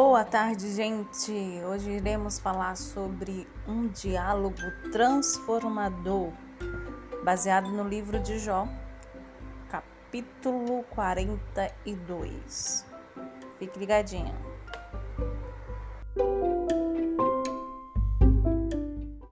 Boa tarde, gente. Hoje iremos falar sobre um diálogo transformador, baseado no livro de Jó, capítulo 42. Fique ligadinho.